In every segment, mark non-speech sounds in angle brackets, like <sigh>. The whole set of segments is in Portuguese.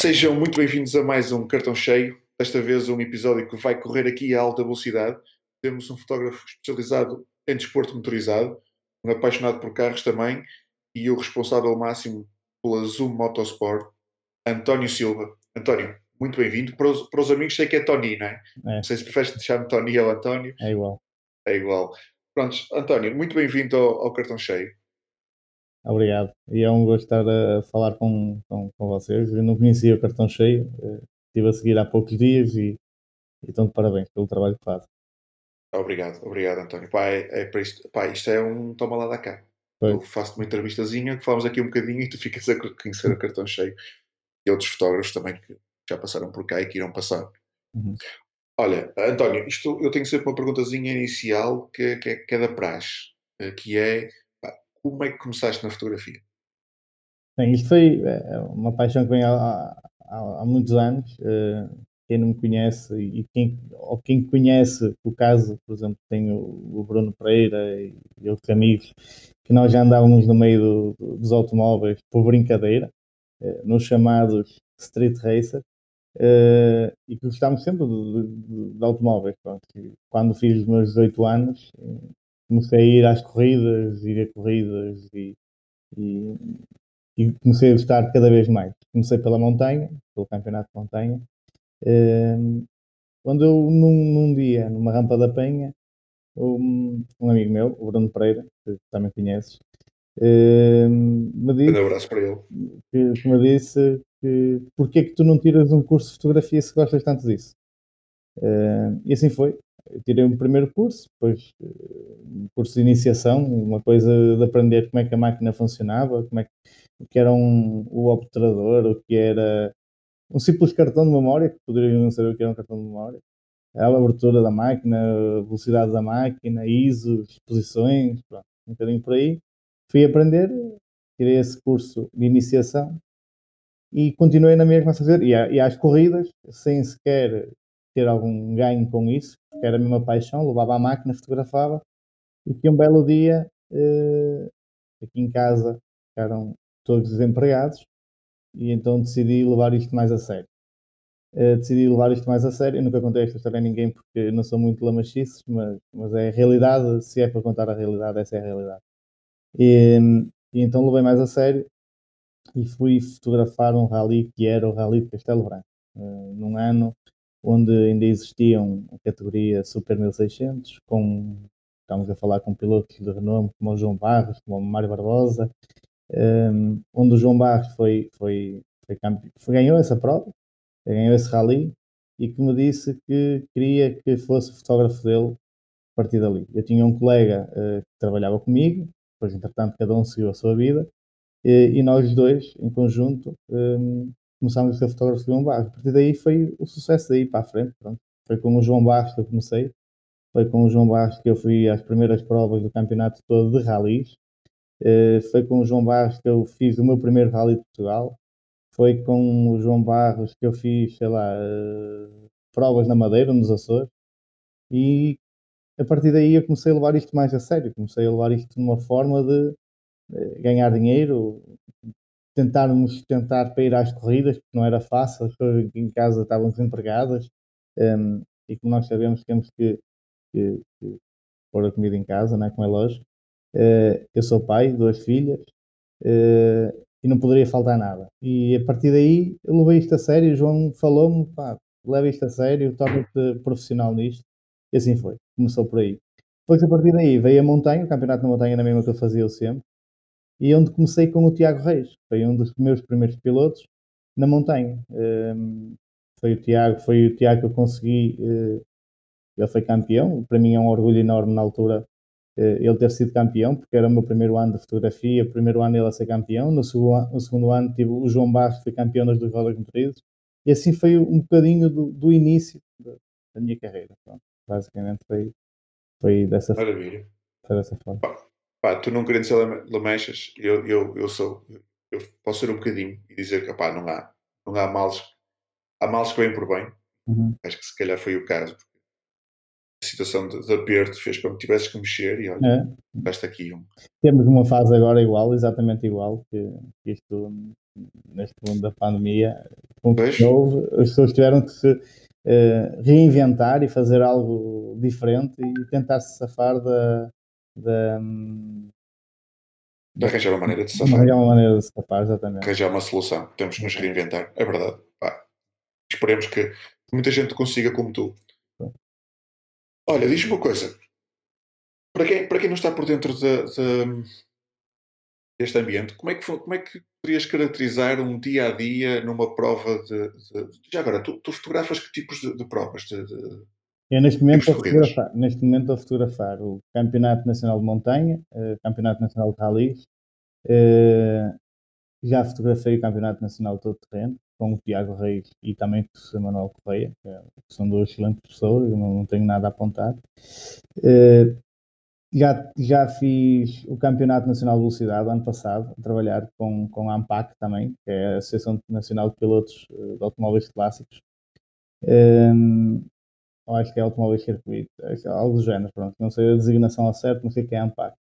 Sejam muito bem-vindos a mais um Cartão Cheio. Desta vez um episódio que vai correr aqui a alta velocidade. Temos um fotógrafo especializado em desporto motorizado, um apaixonado por carros também e o responsável máximo pela Zoom Motorsport, António Silva. António, muito bem-vindo. Para os, para os amigos sei que é Tony, não é? É. Não sei se preferes deixar-me Tony ou António. É igual. É igual. Prontos, António, muito bem-vindo ao, ao Cartão Cheio. Obrigado. E é um gosto estar a falar com, com, com vocês. Eu não conhecia o cartão cheio, eh, estive a seguir há poucos dias e, e estão de parabéns pelo trabalho que fazem. Obrigado, obrigado, António. Pá, é, é para isto, pá, isto é um toma lá da cá. Pois. Eu faço-te uma entrevistazinha, que falamos aqui um bocadinho e tu ficas a conhecer o cartão cheio. E outros fotógrafos também que já passaram por cá e que irão passar. Uhum. Olha, António, isto, eu tenho sempre uma perguntazinha inicial que, que, é, que é da praxe, eh, que é como é que começaste na fotografia? Bem, isto foi eh, uma paixão que vem há, há, há muitos anos. eh, Quem não me conhece e quem, ou quem conhece o caso, por exemplo, tem o, Bruno Pereira e, outros amigos, que nós já andávamos no meio do- do- dos automóveis por brincadeira, eh, nos chamados Street Racer, e que gostávamos sempre de, de- de automóveis. pronto. Quando fiz os meus 18 anos, comecei a ir às corridas, ir a corridas e, e, e comecei a gostar cada vez mais. Comecei pela montanha, pelo campeonato de montanha, Ehm, quando eu, num, num dia, numa rampa da Penha, um, um amigo meu, o Bruno Pereira, que também conheces, ehm, me Um disse, grande abraço para ele. que, que me disse que porque é que tu não tiras um curso de fotografia se gostas tanto disso? Ehm, e assim foi. Eu tirei um primeiro curso, depois eh, um curso de iniciação, uma coisa de aprender como é que a máquina funcionava, como é que, o que era um, o obturador, o que era um simples cartão de memória, que poderiam não saber o que era um cartão de memória, a abertura da máquina, a velocidade da máquina, ISOs, posições, pronto, um bocadinho por aí. Fui aprender, tirei esse curso de iniciação e continuei na mesma a fazer, e, e às corridas, sem sequer ter algum ganho com isso, porque era a mesma paixão, levava a máquina, fotografava, e que um belo dia, eh, aqui em casa, ficaram todos desempregados, e então decidi levar isto mais a sério. Eh, decidi levar isto mais a sério. Eu nunca contei esta história a ninguém porque não sou muito lamachices, mas, mas é a realidade. Se é para contar a realidade, essa é a realidade. E, e então levei mais a sério e fui fotografar um rally que era o Rally de Castelo Branco, eh, num ano onde ainda existiam a categoria Super 1600, com, estamos a falar com pilotos de renome como o João Barros, como o Mário Barbosa, um, onde o João Barros foi, foi, foi, foi ganhou essa prova, ganhou esse rally e que me disse que queria que fosse fotógrafo dele a partir dali. Eu tinha um colega uh, que trabalhava comigo, depois entretanto cada um seguiu a sua vida e, e nós dois em conjunto um, começámos a ser fotógrafos de João Barros. A partir daí foi o sucesso daí para a frente. Pronto. Foi com o João Barros que eu comecei. Foi com o João Barros que eu fui às primeiras provas do campeonato todo de ralis. Uh, foi com o João Barros que eu fiz o meu primeiro Rally de Portugal. Foi com o João Barros que eu fiz, sei lá, uh, provas na Madeira, nos Açores. E a partir daí eu comecei a levar isto mais a sério. Comecei a levar isto de uma forma de uh, ganhar dinheiro, tentarmos tentar para ir às corridas, porque não era fácil, as pessoas aqui em casa estavam desempregadas. Um, e como nós sabemos, temos que, que, que pôr a comida em casa, não é? como é lógico. Uh, eu sou pai, duas filhas, uh, e não poderia faltar nada. E a partir daí eu levei isto a sério, o João falou-me, pá, leva isto a sério, torna-te profissional nisto. E assim foi, começou por aí. Depois a partir daí veio a montanha, o campeonato na montanha na mesma que eu fazia sempre, e onde comecei com o Tiago Reis, foi um dos meus primeiros pilotos na montanha. Um, foi o Tiago, foi o Tiago que eu consegui, uh, ele foi campeão, para mim é um orgulho enorme na altura ele ter sido campeão, porque era o meu primeiro ano de fotografia, primeiro ano ele a ser campeão, no segundo, no segundo ano tive o João Barros, que foi campeão das duas rodas motorizadas, e assim foi um bocadinho do, do início da, da, minha carreira. Pronto. Basicamente foi, foi, dessa, Maravilha. foi dessa forma. Pá, tu não querendo ser lamechas, eu, eu, eu sou, eu posso ser um bocadinho e dizer que pá, não há, não há males, há males que vêm por bem, Uhum. acho que se calhar foi o caso, situação de, de aperto fez com que tivesses que mexer e olha, É. tiveste aqui um. Temos uma fase agora igual, exatamente igual, que, que isto, neste mundo da pandemia, com que houve, as pessoas tiveram que se eh, reinventar e fazer algo diferente e tentar se safar da, da, De arranjar uma maneira de safar, arranjar uma maneira de se safar, exatamente. arranjar uma solução. Temos que nos reinventar, é verdade. Pá, esperemos que muita gente consiga como tu. Olha, diz-me uma coisa. Para quem, para quem não está por dentro de, de- deste ambiente, como é, que, como é que poderias caracterizar um dia a dia numa prova de. de- já agora, tu, tu fotografas que tipos de, provas? De- Eu neste momento a fotografar, neste momento a fotografar o Campeonato Nacional de Montanha, eh, Campeonato Nacional de Rallys, eh, já fotografei o Campeonato Nacional de Todo Terreno com o Tiago Reis e também com o José Manuel Correia, que é- são duas excelentes pessoas, eu não, não tenho nada a apontar. Eh, já, já fiz o Campeonato Nacional de Velocidade ano passado, a trabalhar com, com a ANPAC também, que é a Associação Nacional de Pilotos de Automóveis Clássicos. Ehm, ou acho que é automóveis circuito, acho que é algo do género, pronto, não sei a designação ao certo, não sei o que é a ANPAC.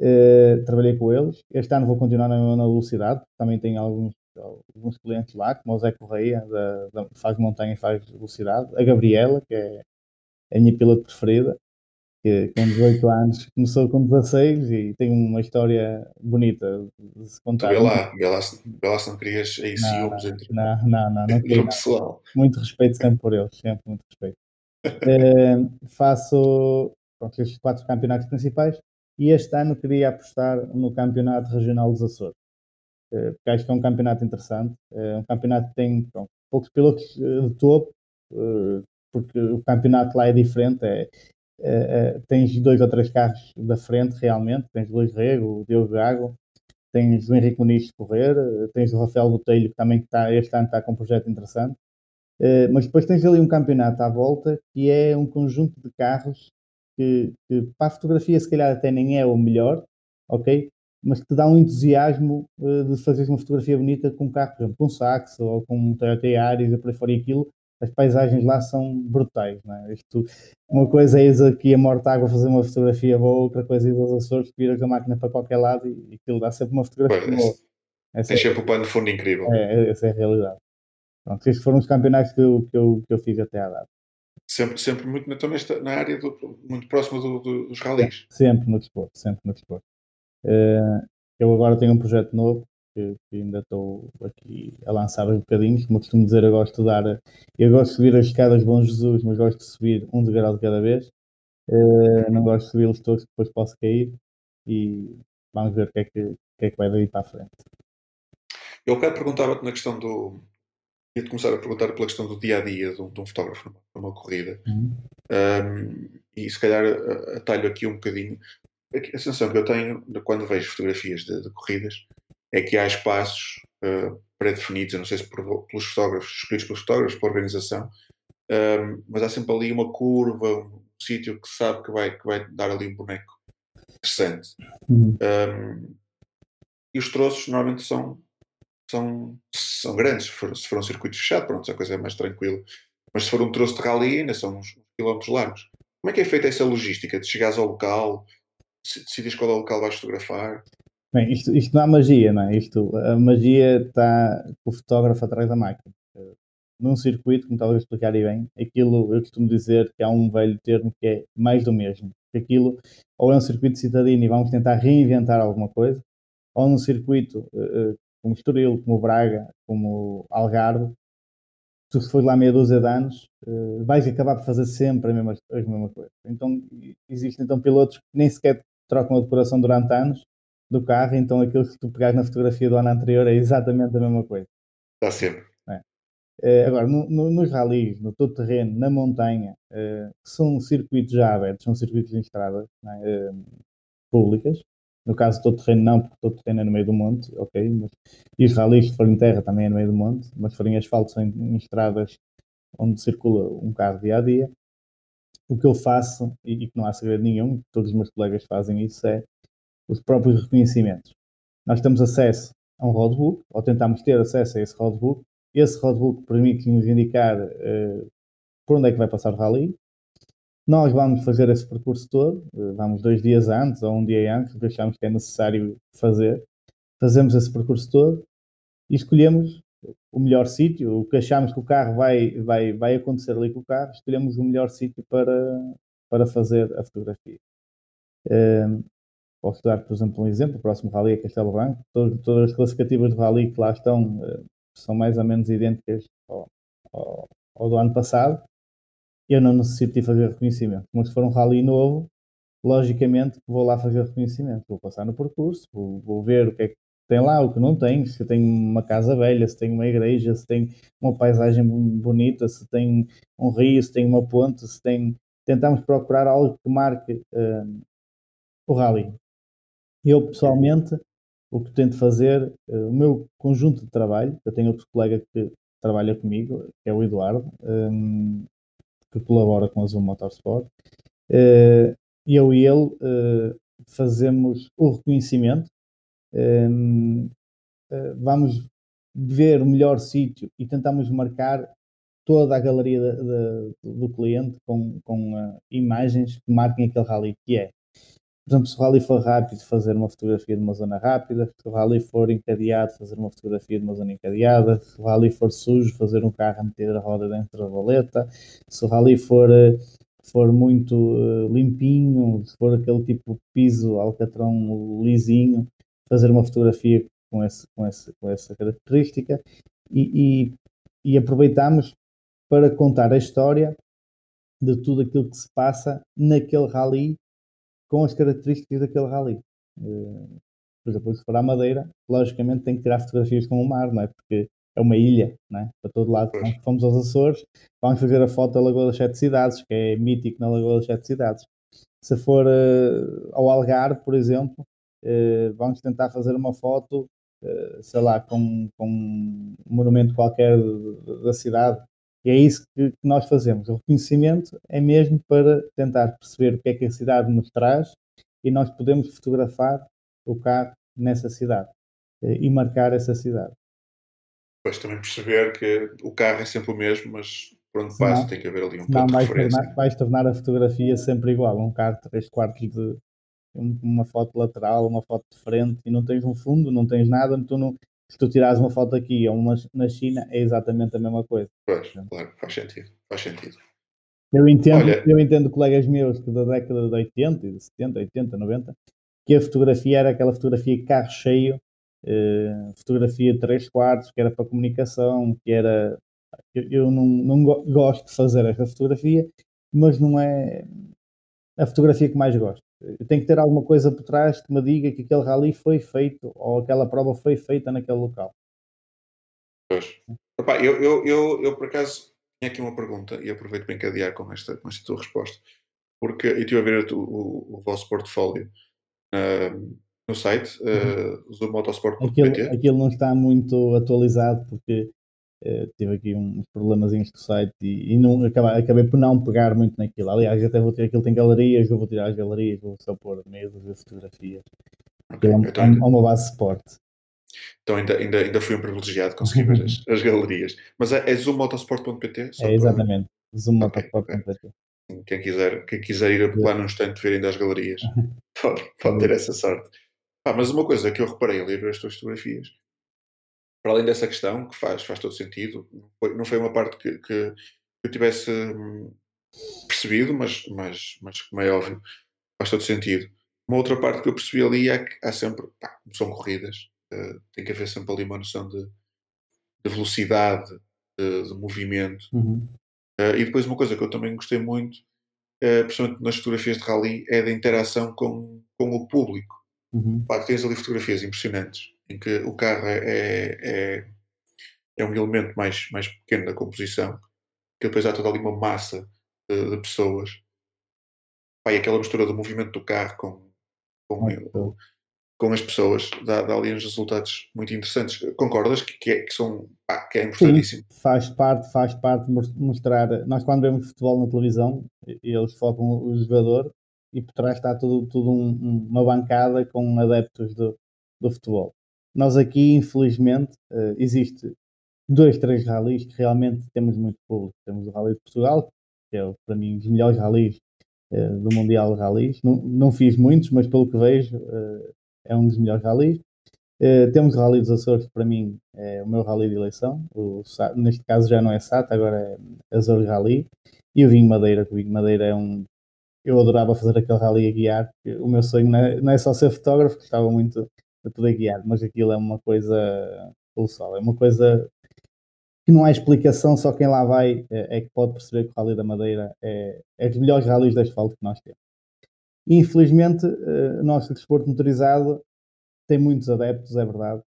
Eh, trabalhei com eles, este ano vou continuar na, na velocidade, também tenho alguns, alguns clientes lá, como o Zé Correia, da, da- faz montanha e faz velocidade, a Gabriela, que é a minha piloto preferida, que com 18 anos começou com 16 e tem uma história bonita de se contar. vê lá, vê lá, vê lá se não querias aí ciúmes entre, Não, não, não, não <laughs> entre queria o pessoal. muito respeito sempre por eles, sempre muito respeito. Faço pronto, estes quatro campeonatos principais e este ano queria apostar no Campeonato Regional dos Açores, eh, porque acho que é um campeonato interessante, é um campeonato que tem pronto, poucos pilotos eh, de topo, porque o campeonato lá é diferente, é, é, é, tens dois ou três carros da frente realmente, tens Luís Rego, o Diogo Gago, tens o Henrique Muniz de correr, tens o Rafael Botelho que também está, este ano está com um projeto interessante, eh, mas depois tens ali um campeonato à volta que é um conjunto de carros que, que para a fotografia se calhar até nem é o melhor, ok? Mas que te dá um entusiasmo eh, de fazeres uma fotografia bonita com um carro, por exemplo, com um Saxo ou com um Toyota Yaris e por aí fora e aquilo, as paisagens lá são brutais, não é? Isto, uma coisa é ir aqui a Mortágua fazer uma fotografia boa, outra coisa é ir aos Açores, viras a máquina para qualquer lado e, aquilo dá sempre uma fotografia boa. Essa Tens sempre o pano de fundo incrível. é, essa é a realidade. Pronto, estes foram os campeonatos que eu, que eu, que eu fiz até à data. Sempre, sempre muito na, também está na área do, muito próxima do- do- dos ralis. Sempre no desporto, sempre no desporto. Eh, eu agora tenho um projeto novo que, que ainda estou aqui a lançar aos bocadinhos. Como eu costumo dizer, eu gosto de dar. Eu gosto de subir as escadas Bom Jesus, mas gosto de subir um degrau de cada vez. Eh, não gosto de subi-los todos, depois posso cair. E vamos ver o que é que, que, é que vai daí para a frente. Eu bocado perguntava-te na questão do. Ia-te começar a perguntar pela questão do dia a dia de um, de um fotógrafo numa, corrida. Uhum. Um, e se calhar atalho aqui um bocadinho. A sensação que eu tenho de quando vejo fotografias de, de corridas é que há espaços uh, pré-definidos, eu não sei se por- pelos fotógrafos, escolhidos pelos fotógrafos, pela organização, um, mas há sempre ali uma curva, um sítio que sabe que vai, que vai dar ali um boneco interessante. Uhum. Um, e os troços normalmente são, são, são grandes. Se for, um circuito fechado, pronto, a coisa é mais tranquila. Mas se for um troço de rally, ainda são uns quilómetros largos. Como é que é feita essa logística de chegares ao local, decides qual é o local vais fotografar? Bem, isto, isto não há magia, não é? Isto, a magia está com o fotógrafo atrás da máquina. Num circuito, como a explicar aí bem, aquilo eu costumo dizer que há um velho termo que é mais do mesmo. Aquilo ou é um circuito citadino e vamos tentar reinventar alguma coisa, ou num circuito eh, eh, como Estoril, como Braga, como Algarve, tu se fores lá meia dúzia de anos, eh, vais acabar por fazer sempre a mesma, a mesma coisa. Então, existem então pilotos que nem sequer trocam a decoração durante anos do carro, então aquilo que tu pegares na fotografia do ano anterior é exatamente a mesma coisa. Dá sempre. Eh, agora, no- no- nos ralis, no todo terreno, na montanha, eh, que são circuitos já abertos, são circuitos em estradas é? Públicas. No caso, todo terreno não, porque todo terreno é no meio do monte, ok. Mas, e os ralis, se forem terra, também é no meio do monte, mas se forem asfalto, são em, em estradas onde circula um carro dia a dia. O que eu faço, e, e que não há segredo nenhum, todos os meus colegas fazem isso, é os próprios reconhecimentos. Nós temos acesso a um roadbook, ou tentamos ter acesso a esse roadbook. Esse roadbook permite-nos indicar eh, por onde é que vai passar o rally. Nós vamos fazer esse percurso todo, eh, vamos dois dias antes ou um dia antes, porque achamos que é necessário fazer. Fazemos esse percurso todo e escolhemos o melhor sítio, o que achamos que o carro vai, vai, vai acontecer ali com o carro, escolhemos o melhor sítio para, para fazer a fotografia. Um, posso dar, por exemplo, um exemplo, o próximo rally é Castelo Branco, todas, todas as classificativas de rally que lá estão uh, são mais ou menos idênticas ao, ao, ao, do ano passado, eu não necessito de fazer reconhecimento, mas se for um rally novo, logicamente vou lá fazer reconhecimento, vou passar no percurso, vou, vou ver o que é que tem lá o que não tem, se tem uma casa velha, se tem uma igreja, se tem uma paisagem bonita, se tem um rio, se tem uma ponte, se tem. Tentamos procurar algo que marque uh, o rally. Eu, pessoalmente, o que tento fazer, uh, o meu conjunto de trabalho, eu tenho outro colega que trabalha comigo, que é o Eduardo, um, que colabora com a Zoom Motorsport, uh, eu e ele fazemos o reconhecimento um, uh, vamos ver o melhor sítio e tentamos marcar toda a galeria de, de, do cliente com, com uh, imagens que marquem aquele rally que é. Por exemplo, se o rally for rápido, fazer uma fotografia de uma zona rápida. Se o rally for encadeado, fazer uma fotografia de uma zona encadeada. Se o rally for sujo, fazer um carro a meter a roda dentro da valeta. Se o rally for, uh, for muito uh, limpinho, se for aquele tipo de piso alcatrão lisinho, fazer uma fotografia com, esse, com, esse, com essa característica e, e, e aproveitamos para contar a história de tudo aquilo que se passa naquele rally com as características daquele rally. Uh, por exemplo, se for à Madeira, logicamente tem que tirar fotografias com o mar, não é? Porque é uma ilha, não é? Para todo lado. Então, fomos aos Açores, vamos fazer a foto da Lagoa das Sete Cidades, que é mítico na Lagoa das Sete Cidades. Se for uh, ao Algarve, por exemplo, uh, vamos tentar fazer uma foto, uh, sei lá, com, com um monumento qualquer da cidade. E é isso que, que nós fazemos. O reconhecimento é mesmo para tentar perceber o que é que a cidade nos traz e nós podemos fotografar o carro nessa cidade uh, e marcar essa cidade. Depois também perceber que o carro é sempre o mesmo, mas por onde passa tem que haver ali um ponto de vais referência. Tornar, vais tornar a fotografia sempre igual. Um carro de 3 quartos de, uma foto lateral, uma foto de frente e não tens um fundo, não tens nada, tu não, se tu tirares uma foto aqui ou uma na China é exatamente a mesma coisa. Pois, claro, faz sentido, faz sentido. Eu entendo, Olha... eu entendo colegas meus que da década de 80, de 70, 80, 90, que a fotografia era aquela fotografia carro cheio, eh, fotografia de 3 quartos, que era para comunicação, que era. Eu, eu não, não gosto de fazer essa fotografia, mas não é a fotografia que mais gosto. Tem que ter alguma coisa por trás que me diga que aquele rally foi feito ou aquela prova foi feita naquele local. Pois. Eu, eu, eu, eu, por acaso tinha aqui uma pergunta e aproveito para encadear com esta, com esta tua resposta. Porque eu estive a ver o, o, o vosso portfólio uh, no site, uh, uhum. zomotosport.pt. Aquilo, aquilo não está muito atualizado porque Uh, tive aqui uns problemas com o site e, e não, acabei, acabei, por não pegar muito naquilo. Aliás, até vou ter aquilo tem galerias, eu vou tirar as galerias, vou só pôr medos e fotografias. Okay, é, então, é, uma base de suporte. Então ainda, ainda, ainda fui um privilegiado, consegui ver as, as galerias. Mas é, é? É, exatamente, para... Okay, okay. Quem quiser, quem quiser ir lá num instante ver ainda as galerias, <laughs> pode, pode ter essa sorte. Ah, mas uma coisa que eu reparei ali ver as tuas fotografias para além dessa questão, que faz, faz todo sentido, não foi, não foi uma parte que, que, eu tivesse hum, percebido, mas, mas, mas como é óbvio, faz todo sentido. Uma outra parte que eu percebi ali é que há sempre, pá, são corridas, uh, tem que haver sempre ali uma noção de, de velocidade, de, de movimento. Uhum. Uh, e depois uma coisa que eu também gostei muito, uh, principalmente nas fotografias de rally, é da interação com, com o público. Uhum. Pá, tens ali fotografias impressionantes em que o carro é, é, é, é um elemento mais, mais pequeno da composição, que depois há toda ali uma massa de, de pessoas. Pá, e aquela mistura do movimento do carro com, com, com as pessoas dá, dá, ali uns resultados muito interessantes. Concordas que, que, é, que são, pá, que é importantíssimo? Sim, faz parte, faz parte mostrar. Nós, quando vemos futebol na televisão, eles focam o jogador e por trás está tudo, tudo um, uma bancada com adeptos do, do futebol. Nós aqui, infelizmente, uh, existe dois, três ralis que realmente temos muito público. Temos o Rally de Portugal, que é para mim um dos melhores ralis uh, do Mundial de Rallys. Não, não, fiz muitos, mas pelo que vejo, uh, é um dos melhores rallies. temos o Rally dos Açores, para mim, é o meu rally de eleição. O, neste caso já não é SAT, agora é Azores Rally. E o Vinho Madeira, que o Vinho Madeira é um. Eu adorava fazer aquele rally a guiar. O meu sonho não é, não é só ser fotógrafo, gostava muito de poder guiar, mas aquilo é uma coisa colossal. É uma coisa que não há explicação, só quem lá vai é, é que pode perceber que o Rally da Madeira é, é dos melhores rallies de asfalto que nós temos. infelizmente, uh, o nosso desporto motorizado tem muitos adeptos, é verdade,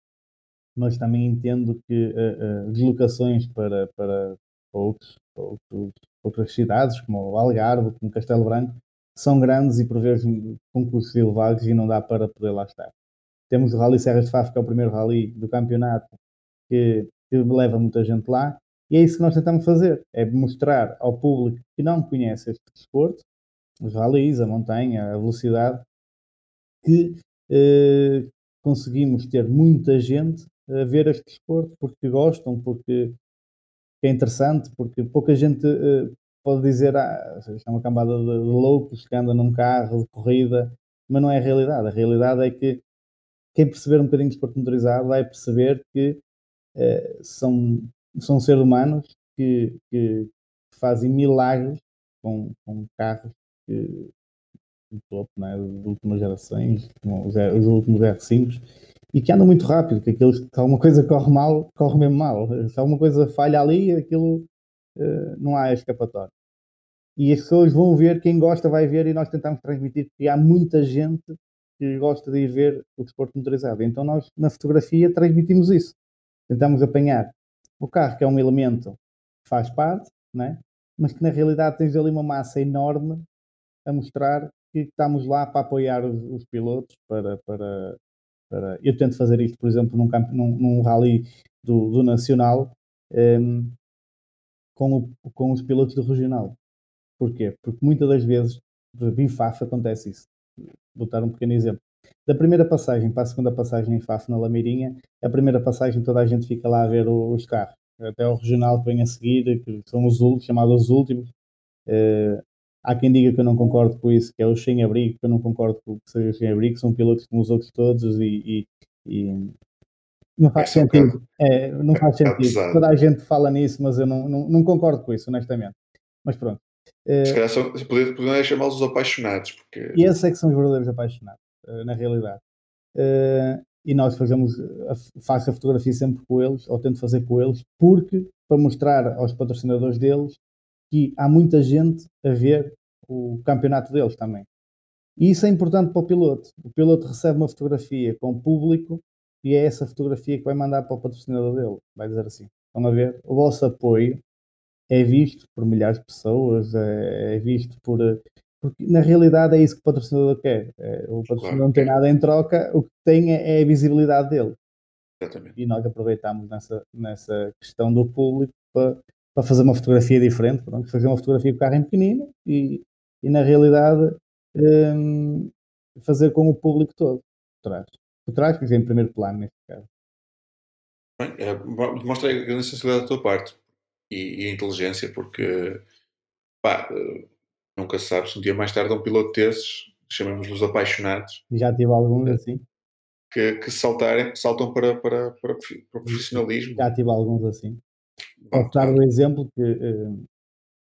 mas também entendo que uh, uh, deslocações para, para, outros, outros, outras cidades, como o Algarve, como Castelo Branco, são grandes e por vezes concursos elevados e não dá para poder lá estar. Temos o Rally Serras de Faf, que é o primeiro rally do campeonato, que que leva muita gente lá. E é isso que nós tentamos fazer, é mostrar ao público que não conhece este desporto, os ralis, a montanha, a velocidade, que eh, conseguimos ter muita gente a ver este desporto porque gostam, porque é interessante, porque pouca gente eh, pode dizer ah, isto é uma cambada de, de loucos que anda num carro de corrida, mas não é a realidade. A realidade é que quem perceber um bocadinho de desporto motorizado vai perceber que eh, são, são seres humanos que, que fazem milagres com, com carros que, topo, né, últimas gerações, os, os últimos R5, e que andam muito rápido, que aquilo, se alguma coisa corre mal, corre mesmo mal. Se alguma coisa falha ali, aquilo uh, não há escapatória. E as pessoas vão ver, quem gosta vai ver, e nós tentamos transmitir que há muita gente que gosta de ir ver o desporto motorizado. Então nós, na fotografia, transmitimos isso tentamos apanhar o carro, que é um elemento que faz parte, né? mas que na realidade tens ali uma massa enorme a mostrar que estamos lá para apoiar os, os pilotos. Para, para, para, Eu tento fazer isto, por exemplo, num, campo, num, num rally do, do Nacional um, ehm, com, o, com os pilotos do Regional. Porquê? Porque muitas das vezes, por exemplo, em FAF acontece isso. Vou dar um pequeno exemplo. Da primeira passagem para a segunda passagem em Faf na Lameirinha, a primeira passagem toda a gente fica lá a ver os carros. Até o regional que vem a seguir, que são os últimos, chamados os últimos. Uh, há quem diga que eu não concordo com isso, que é o sem-abrigo, que eu não concordo com que seja o sem-abrigo, são pilotos como os outros todos e, e, e não faz é sentido. É, não é, faz sentido. Toda a gente fala nisso, mas eu não, não, não concordo com isso, honestamente. Mas pronto. Se calhar são, poderiam chamá-los os apaixonados. Porque... E esses é que são os verdadeiros apaixonados. Eh, na realidade. Uh, e nós fazemos, faço a fotografia sempre com eles, ou tento fazer com eles, porque para mostrar aos patrocinadores deles que há muita gente a ver o campeonato deles também. E isso é importante para o piloto. O piloto recebe uma fotografia com o público e é essa fotografia que vai mandar para o patrocinador dele. Vai dizer assim: estão a ver? O vosso apoio é visto por milhares de pessoas, é, é visto por porque na realidade é isso que o patrocinador quer. É, o patrocinador claro, não tem nada em troca, o que tem é, é a visibilidade dele. Exatamente. E nós aproveitamos nessa, nessa questão do público para, para fazer uma fotografia diferente, pronto, fazer uma fotografia com o carro em pequenino e, e na realidade hum, fazer com o público todo por trás. Por trás, quer dizer, em primeiro plano, neste caso. Bem, é, mostra a grande sensibilidade da tua parte e, e a inteligência, porque pá, Nunca se sabe se um dia mais tarde um piloto desses, chamamos-los apaixonados. Já tive alguns assim. Que, que saltarem, saltam para, para, para, para o profissionalismo. Já tive alguns assim. Posso dar um exemplo que uh,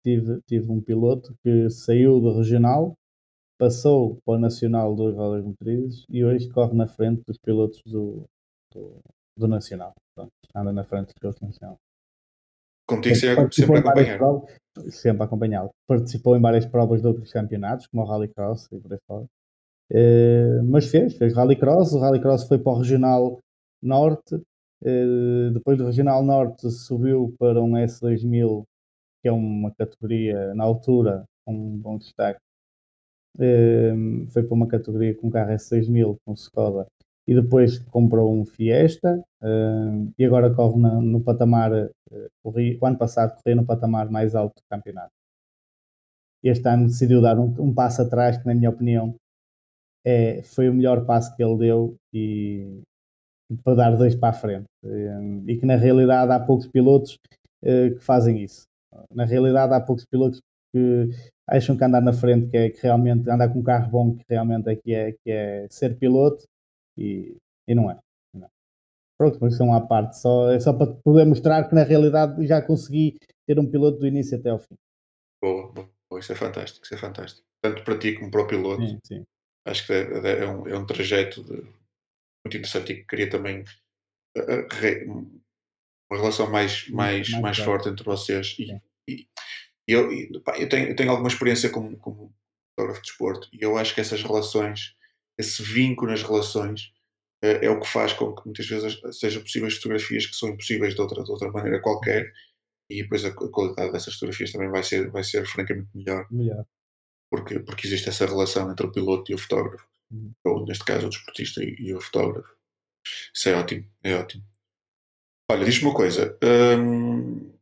tive, tive um piloto que saiu do regional, passou para o nacional dos rodas motrizes e hoje corre na frente dos pilotos do, do, do nacional. Anda na frente dos pilotos nacional. Contigo sempre, sempre acompanhar. Provas, sempre acompanhá-lo. Participou em várias provas de outros campeonatos, como o Rallycross e por aí fora. Uh, mas fez, fez Rallycross. O Rallycross foi para o Regional Norte. Uh, depois do Regional Norte subiu para um S2000, que é uma categoria, na altura, com um bom destaque. Uh, foi para uma categoria com carro S6000, com Skoda e depois comprou um Fiesta uh, e agora corre no, patamar, uh, corri, o ano passado correu no patamar mais alto do campeonato. Este ano decidiu dar um, um passo atrás, que na minha opinião é, foi o melhor passo que ele deu e, para dar dois para a frente. Uh, e que na realidade há poucos pilotos que fazem isso. Na realidade há poucos pilotos que acham que andar na frente que é que realmente andar com um carro bom que realmente é que é, que é ser piloto e, e não é. Não. Pronto, mas são à parte, só, é só para poder mostrar que na realidade já consegui ter um piloto do início até ao fim. Boa, boa, isso é fantástico, isso é fantástico. Tanto para ti como para o piloto. Sim, sim. Acho que é, é, é um, é um trajeto de, muito interessante e que cria também uh, re, uma relação mais, mais, mais, mais forte entre vocês. E, e, e eu, e, pá, eu, tenho, eu tenho alguma experiência como, como fotógrafo de desporto e eu acho que essas relações, esse vínculo nas relações, uh, é o que faz com que muitas vezes sejam possíveis fotografias que são impossíveis de outra, de outra maneira qualquer e depois a, a qualidade dessas fotografias também vai ser, vai ser francamente melhor. Melhor. Porque, porque existe essa relação entre o piloto e o fotógrafo, uhum. ou neste caso o desportista e, e o fotógrafo. Isso é ótimo, é ótimo. Olha, diz-me uma coisa. Hum,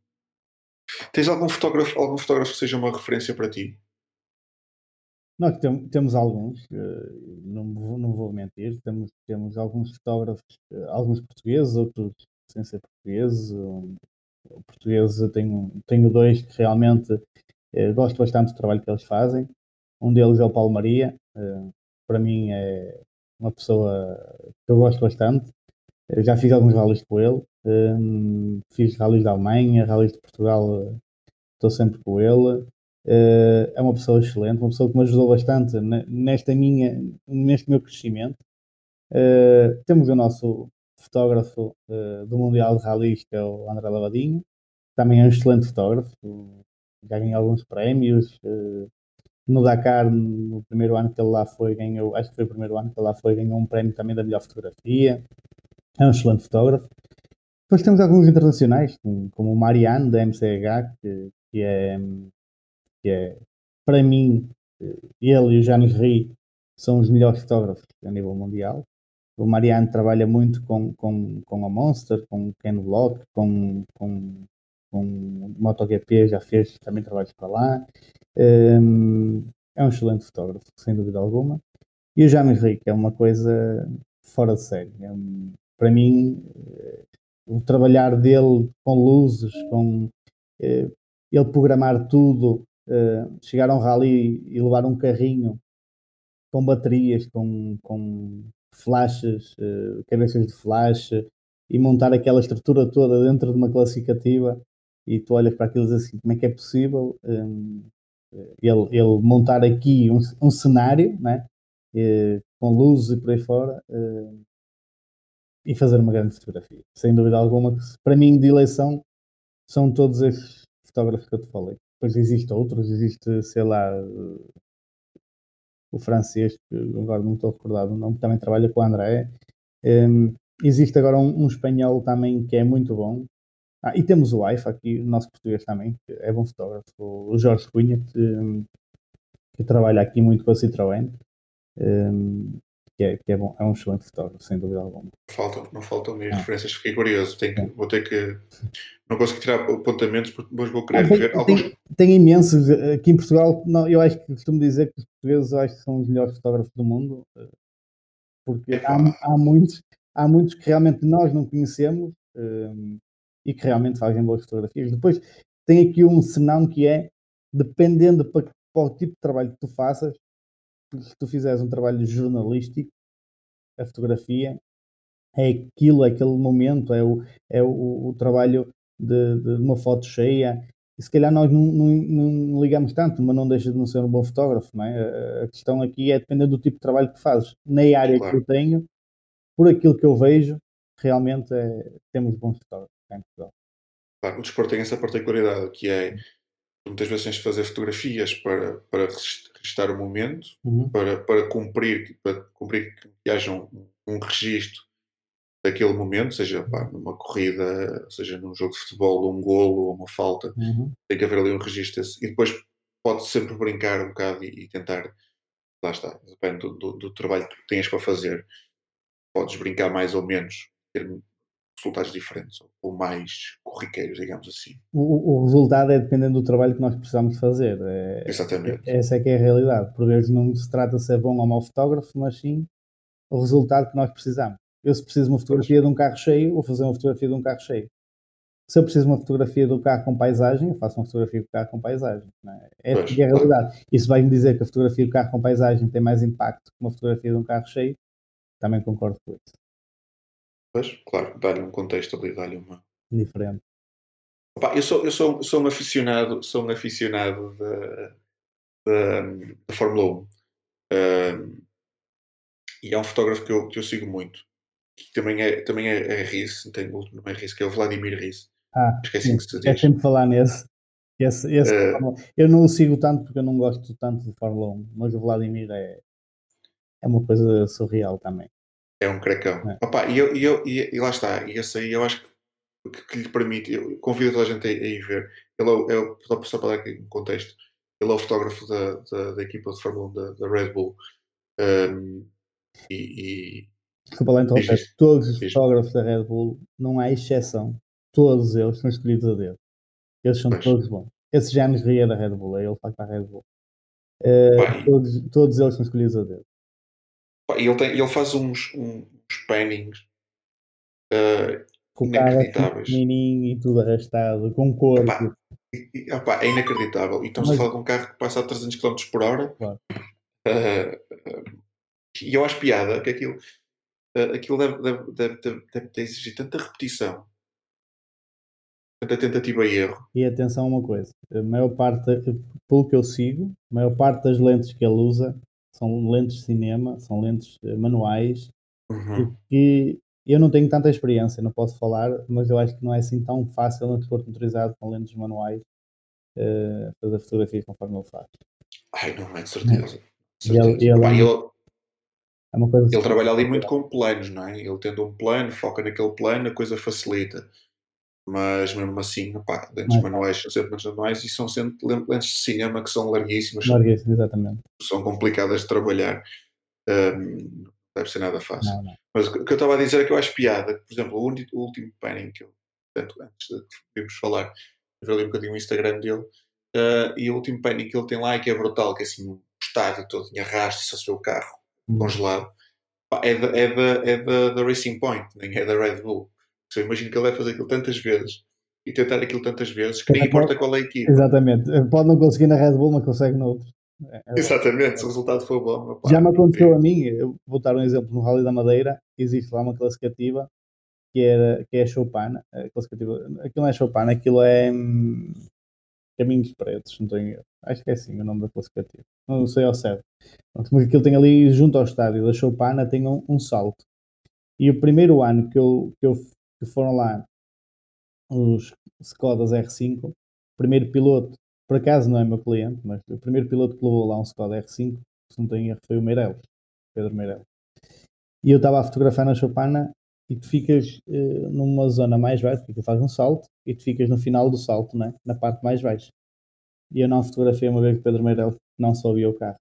tens algum fotógrafo, algum fotógrafo que seja uma referência para ti? Nós tem, temos alguns, eh, não não vou mentir, temos, temos alguns fotógrafos, eh, alguns portugueses, outros sem ser portugueses. O português tenho, tenho dois que realmente eh, gosto bastante do trabalho que eles fazem. Um deles é o Paulo Maria, para mim é uma pessoa que eu gosto bastante. Eu já fiz alguns rallies com ele, um, fiz rallies da Alemanha, rallies de Portugal, estou sempre com ele. Uh, é uma pessoa excelente, uma pessoa que me ajudou bastante nesta minha, neste meu crescimento. Uh, temos o nosso fotógrafo uh, do Mundial de Rallies, que é o André Lavadinho, também é um excelente fotógrafo, já ganhou alguns prémios. no Dakar, no primeiro ano que ele lá foi, ganhou, acho que foi o primeiro ano que ele lá foi, ganhou um prémio também da melhor fotografia. É um excelente fotógrafo. Depois temos alguns internacionais, como o Mariano, da MCH, que, que, é, que é, para mim, ele e o Janis Ri são os melhores fotógrafos a nível mundial. O Mariano trabalha muito com, com, com a Monster, com Ken Block, com, com, com MotoGP, já fez também trabalhos para lá. Um, é um excelente fotógrafo, sem dúvida alguma. E o James Rick é uma coisa fora de série. É para mim, o trabalhar dele com luzes, com eh, ele programar tudo, eh, chegar a um rally e levar um carrinho com baterias, com, com flashes, eh, cabeças de flash e montar aquela estrutura toda dentro de uma classificativa e tu olhas para aquilo e assim, como é que é possível um, ele, ele montar aqui um, um cenário né, eh, com luzes e por aí fora eh, e fazer uma grande fotografia. Sem dúvida alguma, que para mim de eleição são todos estes fotógrafos que eu te falei. Depois existem outros, existe, sei lá, o francês, que agora não estou recordado o nome, que também trabalha com o André. Um, existe agora um, um, espanhol também que é muito bom. Ah, e temos o AIFA aqui, o nosso português também, que é bom fotógrafo, o Jorge Cunha, que, que trabalha aqui muito com a Citroën. Um, que é, que é, bom, é um excelente fotógrafo, sem dúvida alguma. Faltam, não faltam mesmo ah. referências, fiquei curioso. Tenho que, vou ter que. Não consegui tirar apontamentos, mas vou querer ah, tem, ver alguns. Tem, tem, imensos. Aqui em Portugal, não, eu acho que costumo dizer que os portugueses acho que são os melhores fotógrafos do mundo, porque há, há, muitos, há muitos que realmente nós não conhecemos um, e que realmente fazem boas fotografias. Depois tem aqui um senão que é, dependendo para, para o tipo de trabalho que tu faças, se tu fizeres um trabalho jornalístico, a fotografia é aquilo, é aquele momento, é o, é o, o trabalho de, de, uma foto cheia. E se calhar nós não, não, não, ligamos tanto, mas não deixa de não ser um bom fotógrafo. Não é? A questão aqui é depender do tipo de trabalho que fazes. Na área claro. que eu tenho, por aquilo que eu vejo, realmente é, temos bons fotógrafos em Portugal. Claro, o desporto tem essa particularidade que é muitas vezes tens de fazer fotografias para, para registrar o momento, uhum. para, para, cumprir, para cumprir que haja um, um registro daquele momento, seja pá, numa corrida, seja num jogo de futebol, um golo ou uma falta, uhum. tem que haver ali um registro e depois pode sempre brincar um bocado e, e tentar, lá está, depende do, do, do, trabalho que tens para fazer, podes brincar mais ou menos, ter resultados diferentes ou mais corriqueiros, digamos assim. O, o, resultado é dependendo do trabalho que nós precisamos fazer. É, Exatamente. Essa é que é a realidade. Por vezes não se trata de ser bom ou mau fotógrafo, mas sim o resultado que nós precisamos. Eu, se preciso de uma fotografia de um carro cheio, vou fazer uma fotografia de um carro cheio. Se eu preciso de uma fotografia do carro com paisagem, eu faço uma fotografia do carro com paisagem. É? Essa Pois, é a realidade. E se vai-me dizer que a fotografia do carro com paisagem tem mais impacto que uma fotografia de um carro cheio, também concordo com isso. Pois, claro, dá-lhe um contexto ali, dá-lhe uma. Diferente. Opa, eu sou, eu sou, sou um aficionado, sou um aficionado da, da, da Fórmula 1. Um, e é um fotógrafo que eu, que eu sigo muito. Que também é, também é, é Riz, tem, o- não é Riz, que é o Vladimir Riz. Ah, é assim sim, que se é diz. sempre falar nesse. Esse, esse Fórmula- eu não o sigo tanto porque eu não gosto tanto de Fórmula 1, mas o Vladimir é, é uma coisa surreal também. É um crecão. É. Opa, e, eu, e, eu, e, lá está, e esse aí eu acho que, que, que lhe permite, eu convido toda a gente a, a ir ver. Ele é, o- é o- só, para dar aqui um contexto, ele é o fotógrafo da, da, da equipa de Fórmula 1 da, da Red Bull. Um, e, e Desculpa lá interromper. Diz. Todos os fotógrafos da Red Bull, não há exceção. Todos eles são escolhidos a dedo. Eles são Pois. todos bons. Esse James Ria é da Red Bull, é ele que faz para a Red Bull. E- todos, todos eles são escolhidos a dedo. Ele, tem, ele faz uns, uns pannings uh, Com carro assim, Inacreditáveis. pequenininho e tudo arrastado, com corpo. Epá, e- é inacreditável. E estamos Mas- a falar de um carro que passa a 300 km por hora. Claro. Uh, uh, e eu acho piada que aquilo, aquilo deve, deve, deve, deve, deve ter exigido tanta repetição, tanta tentativa e erro. E atenção a uma coisa, a maior parte, pelo que eu sigo, a maior parte das lentes que ele usa são lentes de cinema, são lentes eh, manuais, Uhum. e eu não tenho tanta experiência, não posso falar, mas eu acho que não é assim tão fácil no desporto motorizado com lentes manuais eh, fazer fotografias conforme ele faz. Ai, não é de certeza. E ele- certeza. ele- ele, É coisa ele trabalha ali muito com planos, não é? Ele tendo um plano, foca naquele plano, a coisa facilita. Mas mesmo assim, pá, lentes Mais manuais são sempre lentes manuais e são sempre len- lentes de cinema que são larguíssimas, são, larguíssimo, exatamente. são complicadas de trabalhar. Um, não deve ser nada fácil. Não, não. Mas o que eu estava a dizer é que eu acho piada. Por exemplo, o, o último panning que eu, tanto antes de irmos falar, eu vi ali um bocadinho o Instagram dele, uh, e o último panning que ele tem lá é que é brutal, que é assim, um estádio todo em arrasto, e só se vê o carro Hum. congelado. É da, é, da, é da, da Racing Point, nem é da Red Bull. Eu imagino que ele vai fazer aquilo tantas vezes e tentar aquilo tantas vezes que nem Mas importa qual é a equipe. Exatamente. Pode não conseguir na Red Bull, mas consegue no outro. É- é Exatamente, se o resultado for bom. Já me aconteceu é- a mim, eu vou dar um exemplo no Rally da Madeira, existe lá uma classificativa que, era, que é a Choupana, a classificativa, aquilo não é Choupana, aquilo é hum, Caminhos Pretos, não tenho. Acho que é assim o nome da classificativa. Não sei ao certo. Pronto, Mas aquilo tem ali, junto ao estádio da Choupana, tem um, um salto. E o primeiro ano que, eu, que, eu, que foram lá os Skodas R5, o primeiro piloto, por acaso não é meu cliente, mas o primeiro piloto que levou lá um Skoda R5, se não tenho erro, foi o Meireles, Pedro Meireles. E eu estava a fotografar na Chopana e tu ficas eh, numa zona mais baixa, porque faz um salto e tu ficas no final do salto, né? na parte mais baixa. E eu não fotografei uma vez que Pedro Meireles não soube o carro.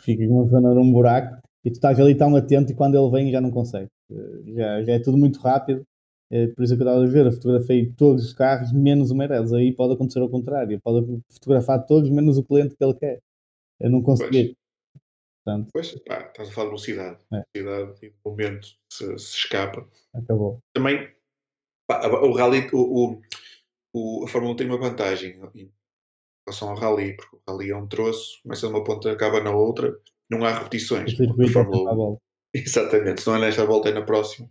Ficas numa zona de um buraco e tu estás ali tão atento e quando ele vem já não consegue. Eh, Já, já é tudo muito rápido. Eh, Por isso é que eu estava a ver, eu fotografei todos os carros menos o Meireles. Aí pode acontecer ao contrário. Pode fotografar todos menos o cliente que ele quer. Eu não consegui. Portanto, Pois, pá, estás a falar de velocidade. É. Velocidade e de momento se, se escapa. acabou. Também, pá, o rally, o, o, o- a Fórmula 1 tem uma vantagem em relação ao rally, porque o rally é um troço, começa numa ponta, acaba na outra, não há O repetições. circuito A Fórmula sempre à 1. Exatamente, se não é nesta volta, é na próxima.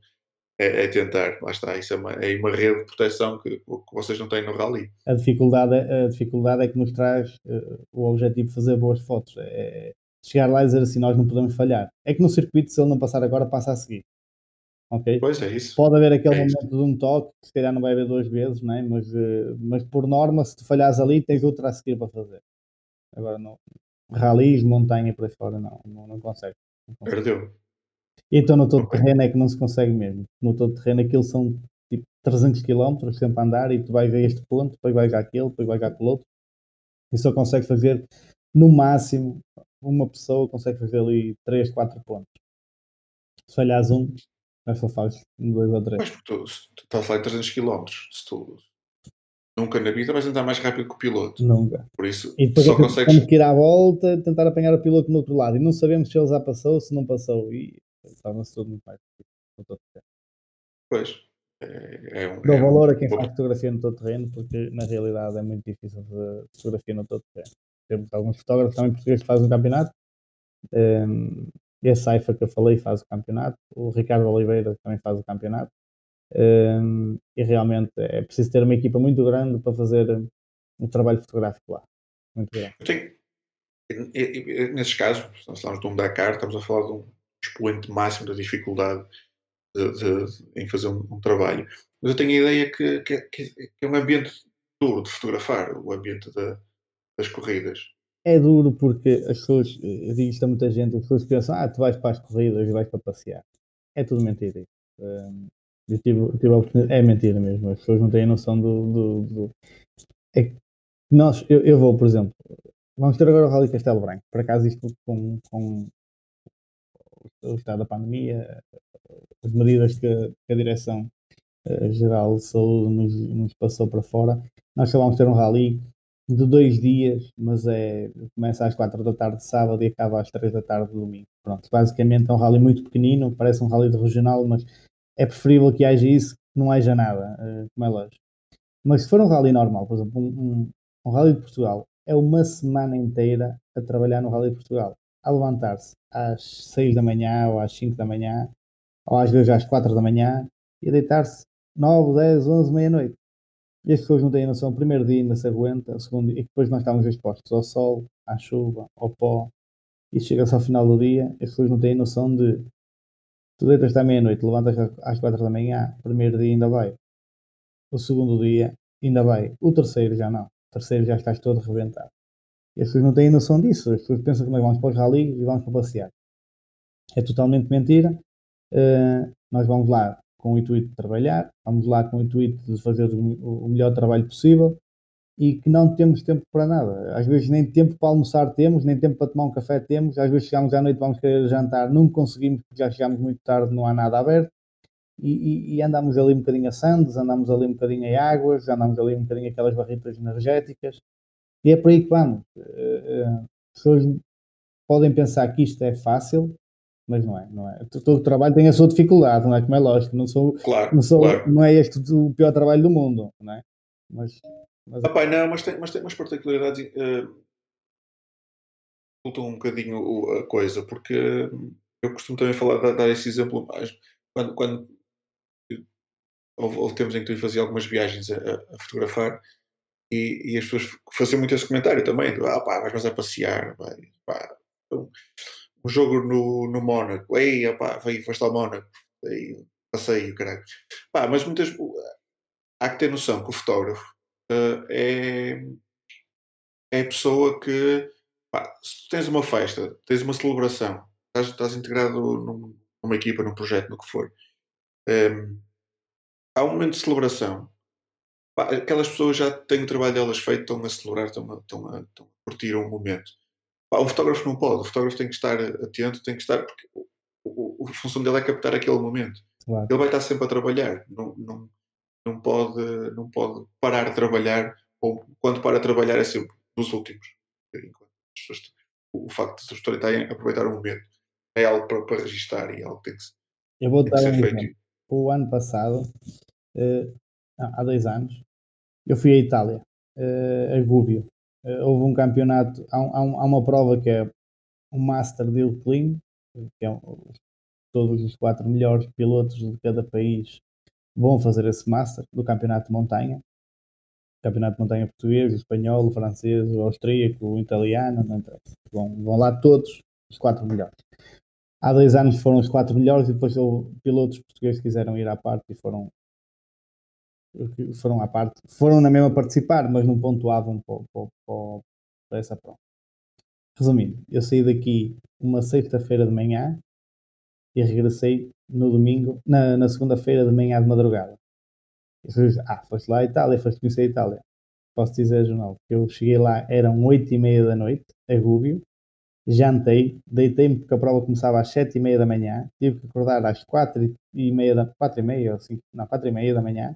É, é tentar, lá está, isso é uma, é uma rede de proteção que, que vocês não têm no rally. A dificuldade, é- a dificuldade é que nos traz eh, o objetivo de fazer boas fotos. É chegar lá e dizer assim, nós não podemos falhar. É que no circuito, se ele não passar agora, passa a seguir. Ok? Pois é isso. Pode haver aquele É isso. momento de um toque, que se calhar não vai haver duas vezes, não é? mas, eh, mas por norma, se tu falhares ali, tens outra a seguir para fazer. Agora, não. Ralis, montanha por aí fora, não, não, não consegue. Não consegue. Perdeu. Então no todo terreno é que não se consegue mesmo. No todo terreno aquilo são tipo 300 km sempre a andar e tu vais a este ponto, depois vais àquele, depois vais àquele outro. E só consegue fazer, no máximo, uma pessoa consegue fazer ali 3, 4 pontos. Se falhares um, é só fazes um, dois ou três. Mas porque tu, tu estás a falar de 300 km, se tu nunca na vida vais andar mais rápido que o piloto. Nunca. Por isso, E depois só é que consegues. que ir à volta, tentar apanhar o piloto no outro lado. E não sabemos se ele já passou, se não passou. E torna-se tudo muito mais difícil. no todo terreno. Pois. É, é um, Dou é valor um a quem faz fotografia no todo terreno, porque na realidade é muito difícil fazer fotografia no todo terreno. Temos alguns fotógrafos também portugueses que fazem o campeonato. Um, e a Saifa que eu falei faz o campeonato. O Ricardo Oliveira também faz o campeonato. Um, e realmente é preciso ter uma equipa muito grande para fazer um trabalho fotográfico lá. Muito grande. Nesses casos, nós falamos de um Dakar, estamos a falar de um expoente máximo da dificuldade de- de- em fazer um, um trabalho. Mas eu tenho a ideia que, que- que- é um ambiente duro de fotografar, o ambiente da- das corridas. É duro porque as pessoas, eu digo isto a muita gente, as pessoas pensam, ah, tu vais para as corridas vais para passear. É tudo mentira. isso. Um, eu tive, tive a oportunidade, é mentira mesmo, as pessoas não têm noção do. do, do- é nós, eu, eu vou, por exemplo, vamos ter agora o Rally Castelo Branco, por acaso isto com, com o estado da pandemia, as medidas que, que a Direção eh, de Saúde nos, nos passou para fora, nós só vamos ter um rally de dois dias, mas é, começa às quatro da tarde de sábado e acaba às três da tarde de domingo. Pronto, basicamente é um rally muito pequenino, parece um rally de regional, mas é preferível que haja isso que não haja nada, eh, como é lógico. Mas se for um rally normal, por exemplo, um, um, um rally de Portugal, é uma semana inteira a trabalhar no rally de Portugal, a levantar-se às seis da manhã ou às cinco da manhã, ou às vezes às quatro da manhã, e a deitar-se nove, dez, onze, meia-noite. E as pessoas não têm noção. O primeiro dia ainda se aguenta, o segundo dia, e depois nós estamos expostos ao sol, à chuva, ao pó, e chega-se ao final do dia, as pessoas não têm noção de tu deitas-te à meia-noite, levantas às quatro da manhã, o primeiro dia ainda vai, o segundo dia ainda vai, o terceiro já não, o terceiro já estás todo rebentado. E as pessoas não têm noção disso, as pessoas pensam que nós vamos para os rallies e vamos para passear. É totalmente mentira. Uh, nós vamos lá com o intuito de trabalhar, vamos lá com o intuito de fazer o, o melhor trabalho possível e que não temos tempo para nada. Às vezes nem tempo para almoçar temos, nem tempo para tomar um café temos, às vezes chegamos à noite, vamos querer jantar, não conseguimos porque já chegamos muito tarde, não há nada aberto. E, e, e andamos ali um bocadinho a sandes, andamos ali um bocadinho em águas, andamos ali um bocadinho aquelas barritas energéticas, e é por aí que vamos. Uh, as pessoas podem pensar que isto é fácil, mas não é, não é. Todo o trabalho tem a sua dificuldade, não é? Como é lógico, não sou, Claro, não, sou claro. não é este o pior trabalho do mundo, não é? Mas, mas Ah, pá, não, mas tem, mas tem umas particularidades. Uh, um bocadinho a coisa, porque eu costumo também falar, dar, dar esse exemplo mais. Quando, quando houve, houve tempos em que tu fazia algumas viagens a, a fotografar e, e as pessoas faziam muito esse comentário também: do, ah, pá, vais mais a passear, vai, pá, um, um jogo no, no Mónaco, ei, opá, vai, foste ao Mónaco, aí, passeio, caralho. Pá, mas muitas. Há que ter noção que o fotógrafo uh, é, é a pessoa que. Pá, se tens uma festa, tens uma celebração, estás, estás integrado num, numa equipa, num projeto, no que for. Um, há um momento de celebração. Pá, aquelas pessoas já têm o trabalho delas feito, estão a celebrar, estão a, estão a, estão a curtir um momento. Pá, o fotógrafo não pode, o fotógrafo tem que estar atento, tem que estar, porque o, o, a função dele é captar aquele momento. Claro. Ele vai estar sempre a trabalhar, não, não, não, pode, não pode parar de trabalhar, ou quando para de trabalhar é sempre dos últimos. Pessoas, o, o facto de as pessoas estarem a aproveitar o momento é algo para, para registar e é algo que tem que, Eu vou tem dar um feito. O ano passado, eh, há dois anos, eu fui à Itália, eh, a Gubbio. Eh, houve um campeonato, há, há há uma prova que é um Master Deal Clean, que é um- todos os quatro melhores pilotos de cada país vão fazer esse Master do campeonato de montanha. Campeonato de montanha português, o espanhol, o francês, o austríaco, o italiano, não interessa. Vão, vão lá todos os quatro melhores. Há dois anos foram os quatro melhores e depois pilotos portugueses quiseram ir à parte e foram foram à parte, foram na mesma participar, mas não pontuavam para, essa prova. Resumindo, eu saí daqui uma sexta-feira de manhã e regressei no domingo, na, na segunda-feira de manhã de madrugada. E pessoas, ah, foste lá à Itália, foste conhecer a Itália. Posso dizer, jornal, que eu cheguei lá, eram oito e meia da noite, a Rúbio, jantei, deitei-me porque a prova começava às sete e meia da manhã, tive que acordar às quatro e meia, da, quatro e meia, ou cinco, não, quatro e meia da manhã,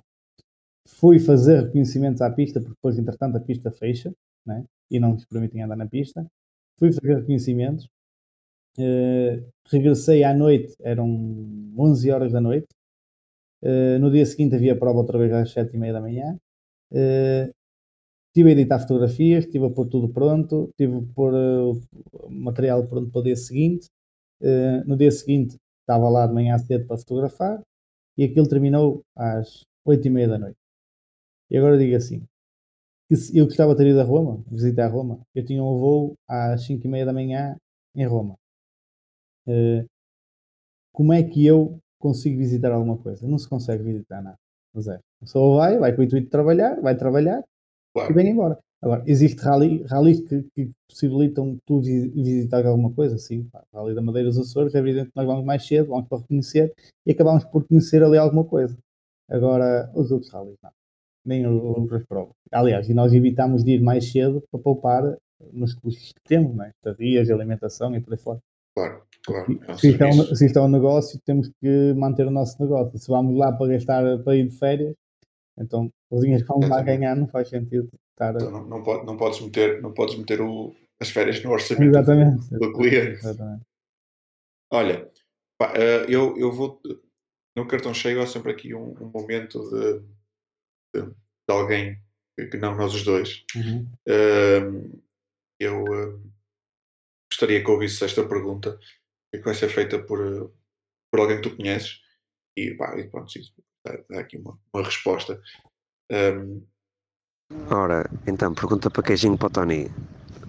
fui fazer reconhecimentos à pista, porque depois, entretanto, a pista fecha, né? e não nos permitem andar na pista, fui fazer reconhecimentos, eh, regressei à noite, eram 11 horas da noite, Uh, no dia seguinte havia prova outra vez às sete e meia da manhã. Uh, estive a editar fotografias, estive a pôr tudo pronto, estive a pôr uh, material pronto para o dia seguinte. Uh, no dia seguinte estava lá de manhã cedo para fotografar e aquilo terminou às oito e meia da noite. E agora digo assim, eu gostava de ter ido a Roma, visitar Roma. Eu tinha um voo às cinco e meia da manhã em Roma. Uh, como é que eu consigo visitar alguma coisa? Não se consegue visitar nada. Zero. A pessoa vai, vai com o intuito de trabalhar, vai trabalhar claro. e vem embora. Agora, existe rally, rallies que, que possibilitam tu visitar alguma coisa? Sim, pá, Rally da Madeira dos Açores, é evidente que nós vamos mais cedo, vamos para reconhecer e acabamos por conhecer ali alguma coisa. Agora, os outros rallies, não. Nem outras provas. Aliás, e nós evitamos de ir mais cedo para poupar nos custos que temos, não é? Estadias, alimentação e por aí fora. Claro, claro. É se, isto é um, se isto é um negócio, temos que manter o nosso negócio. Se vamos lá para gastar, para ir de férias, então os dinheiros que vamos lá ganhar não faz sentido estar. Então, não, não, pode, não podes meter, não podes meter o, as férias no orçamento Exatamente. do cliente. Exatamente. Olha, pá, eh, eu, eu vou. No cartão cheio há sempre aqui um, um momento de, de, de, alguém que não nós os dois. Uhum. Uh, eu uh, gostaria que ouvisse esta pergunta que vai ser feita por, por alguém que tu conheces e, pá, e pronto, dá, dá aqui uma, uma resposta. Um, Ora, então, pergunta para queijinho para o Tony.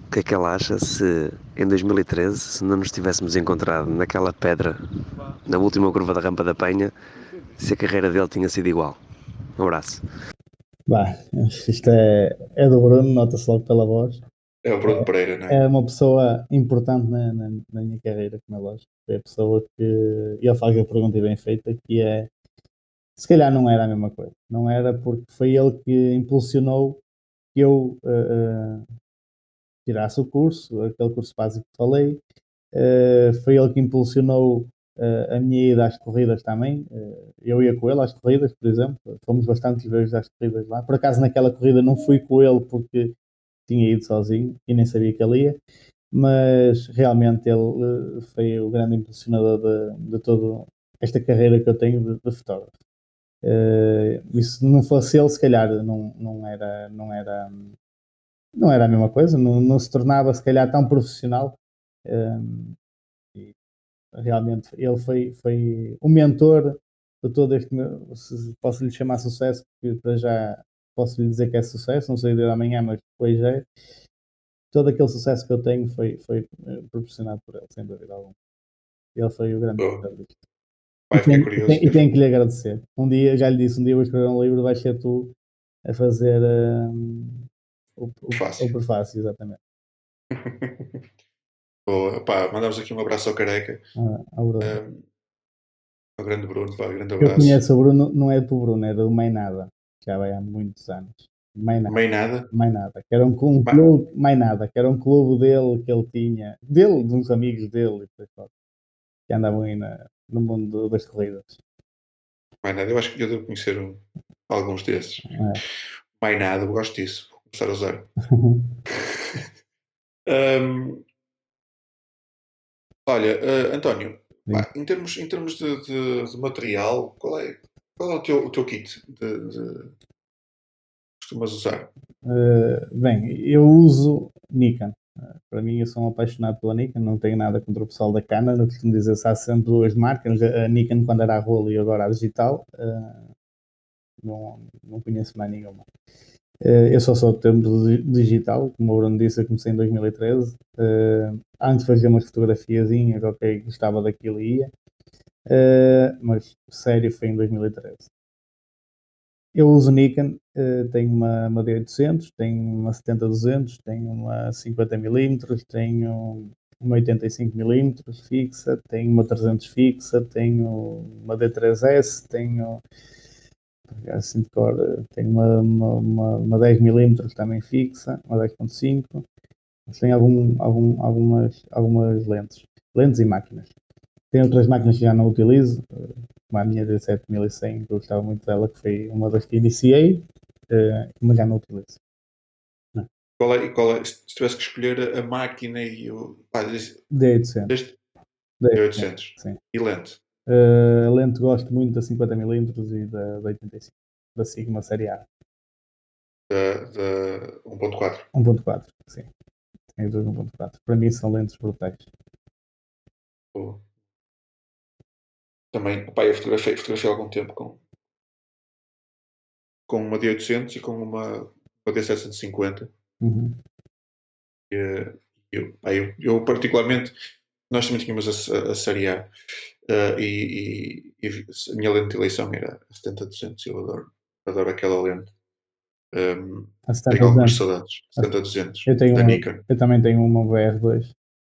O que é que ele acha se em 2013, se não nos tivéssemos encontrado naquela pedra, na última curva da rampa da Penha, se a carreira dele tinha sido igual? Um abraço. Bah, isto é, é do Bruno, nota-se logo pela voz. É o Bruno Pereira, não é? É uma pessoa importante na, na, na minha carreira, como é lógico. É a pessoa que. Ele faz a pergunta bem feita, que é se calhar não era a mesma coisa. Não era porque foi ele que impulsionou que eu uh, uh, tirasse o curso, aquele curso básico que falei. Uh, foi ele que impulsionou a minha ida às corridas também. eu ia com ele às corridas, por exemplo. Fomos bastantes vezes às corridas lá. Por acaso, naquela corrida não fui com ele porque tinha ido sozinho e nem sabia que ele ia. Mas realmente ele foi o grande impulsionador de, de toda esta carreira que eu tenho de, de fotógrafo. E se não fosse ele, se calhar não, não, era, não, era, não era a mesma coisa, não, não se tornava se calhar tão profissional. Realmente ele foi, foi o mentor de todo este meu, posso lhe chamar sucesso, porque para já posso lhe dizer que é sucesso, não sei de amanhã, mas depois é. Todo aquele sucesso que eu tenho foi, foi eh, proporcionado por ele, sem dúvida alguma. Ele foi o grande mentor disto. E, tem, curioso, e, tem, que lhe agradecer. Um dia, já lhe disse, um dia vou escrever um livro, vai ser tu a fazer um, o, o, o prefácio, exatamente. <laughs> Boa, pá, mandamos aqui um abraço ao Careca. Ah, ao Bruno. Um, ao grande Bruno, pá, grande abraço. Eu conheço o Bruno, não é do Bruno, é do Mãe Nada, já vai há muitos anos. Mais nada. Mais nada? Mais nada. Que era um, um clube, mais nada, que era um clube dele que ele tinha, dele, de uns amigos dele, que andavam aí na, no mundo das corridas. Mais nada, eu acho que eu devo conhecer um, alguns desses. É. Mais nada, eu gosto disso. Vou começar a usar. <laughs> um, olha, uh, António, pá, em termos, em termos de, de, de, material, qual é, qual é o, teu, o teu kit de, de costumas usar? Uh, bem, eu uso Nikon. Para mim, eu sou um apaixonado pela Nikon, não tenho nada contra o pessoal da Canon. Eu costumo dizer que há sempre duas marcas. A Nikon, quando era a rolo, e agora a digital. Não, não conheço mais nenhuma. Uh, eu só sou do tempo digital, como o Bruno disse, eu comecei em 2013. Uh, eh, antes fazia umas fotografias, ok, gostava daquilo e ia. mas sério foi em 2013. Eu uso Nikon, tenho uma, uma D800, tenho uma 70-200, tenho uma 50mm, tenho uma 85mm fixa, tenho uma 300 fixa, tenho uma D3S, tenho assim de cor, tenho uma, uma, uma, uma 10mm também fixa, uma 10.5, tenho algum, algum, algumas, algumas lentes, lentes e máquinas. Tenho outras máquinas que já não utilizo, como a minha D7100, que eu gostava muito dela, que foi uma das que iniciei, uh, mas já não utilizo. Não. Qual é, qual é, se tivesse que escolher a máquina e o. Ah, D800. D800. Sim. E lente? Uh, a lente gosto muito da 50mm e da, da 85, da Sigma Série A. Da, da 1.4. 1.4, sim. Tem duas 1.4. Para mim são lentes brutais. Oh. Também, pá, eu fotografei, fotografei há algum tempo com, com uma D800 e com uma, uma D750. Uhum. E, eu, pá, eu, eu, particularmente, nós também tínhamos a, a série A uh, e, e, e, a minha lente de eleição era a 70-200. Eu adoro, adoro aquela lente. Um, tenho algumas saudades. 70-200 eu, tenho uma, eu também tenho uma VR2.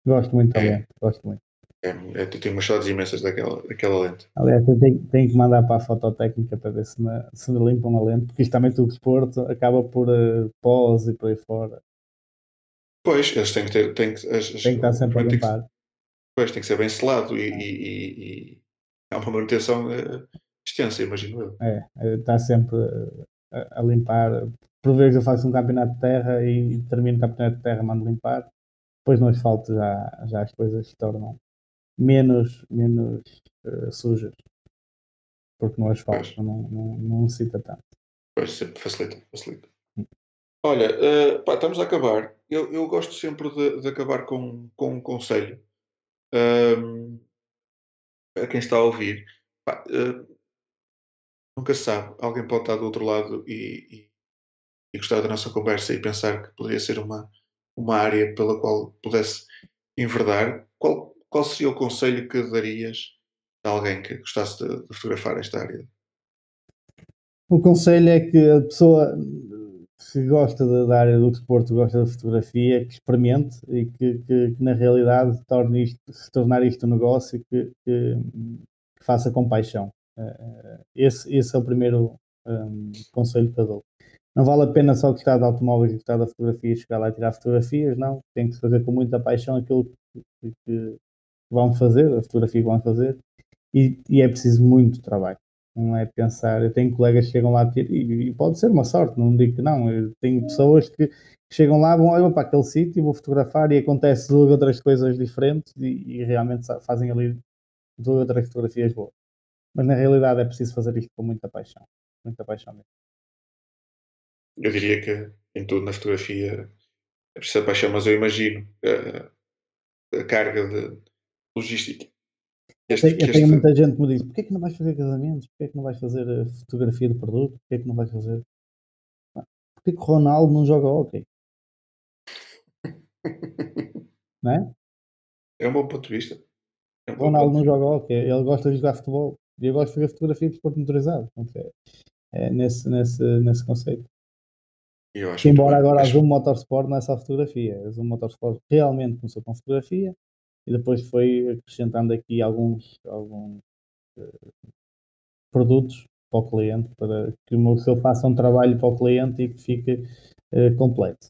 Gosto muito da é. lente. Gosto muito. É, é, tenho umas saudades imensas daquela, daquela lente. Aliás, eu tenho, tenho que mandar para a fototécnica para ver se me, se me limpam a lente, porque isto também tudo desporto acaba por uh, pós e por aí fora. Pois, eles têm que ter. Têm que, as, as, tem que estar sempre a limpar. Pois, tem que ser bem selado e, e, e, há uma manutenção uh, extensa, imagino eu. É, está sempre a, a limpar. Por vezes eu faço um campeonato de terra e termino o campeonato de terra, mando limpar. Depois no asfalto já, já as coisas se tornam menos, menos uh, sujas. Porque no asfalto não, não, não necessita tanto. Pois, sempre facilita, facilita. Hum. Olha, uh, pá, estamos a acabar. Eu, eu gosto sempre de, de acabar com, com um conselho. Um, a quem está a ouvir. Pá, uh, nunca se sabe. Alguém pode estar do outro lado e, e, e, gostar da nossa conversa e pensar que poderia ser uma, uma área pela qual pudesse enverdar. Qual, qual seria o conselho que darias a alguém que gostasse de, de fotografar esta área? O conselho é que a pessoa que gosta da área do desporto, gosta da fotografia, que experimente e que, que, que na realidade torne isto, se tornar isto um negócio que, que, que faça com paixão. Uh, esse, esse é o primeiro um, conselho que eu dou. Não vale a pena só gostar de automóveis e gostar da fotografia, chegar lá e tirar fotografias, não. Tem que fazer com muita paixão aquilo que, que, vão fazer, a fotografia que vão fazer, e, e, é preciso muito trabalho. Não é pensar, eu tenho colegas que chegam lá e, e pode ser uma sorte, não digo que não. Eu tenho pessoas que chegam lá, vão olhar para aquele sítio, vou fotografar e acontece duas outras coisas diferentes e, e realmente fazem ali duas outras fotografias boas. Mas na realidade é preciso fazer isto com muita paixão. Muita paixão mesmo. Eu diria que em tudo na fotografia é preciso paixão, mas eu imagino a, a carga de, logística. Este, eu, tenho, este... muita gente que me diz: porquê é que não vais fazer casamentos? Porquê é que não vais fazer eh, fotografia de produto? Porquê é que não vais fazer. Porquê que o Ronaldo não joga hockey? <laughs> não é? É um bom ponto de vista. É um o Ronaldo não joga hockey, ele gosta de jogar futebol. E eu gosto de fazer fotografia de desporto motorizado. É, é nesse, nesse, nesse conceito. Embora agora a Zoom Motorsport não é só fotografia. A Zoom Motorsport realmente começou com fotografia, e depois foi acrescentando aqui alguns, alguns uh, produtos para o cliente para que o seu faça um trabalho para o cliente e que fique uh, completo.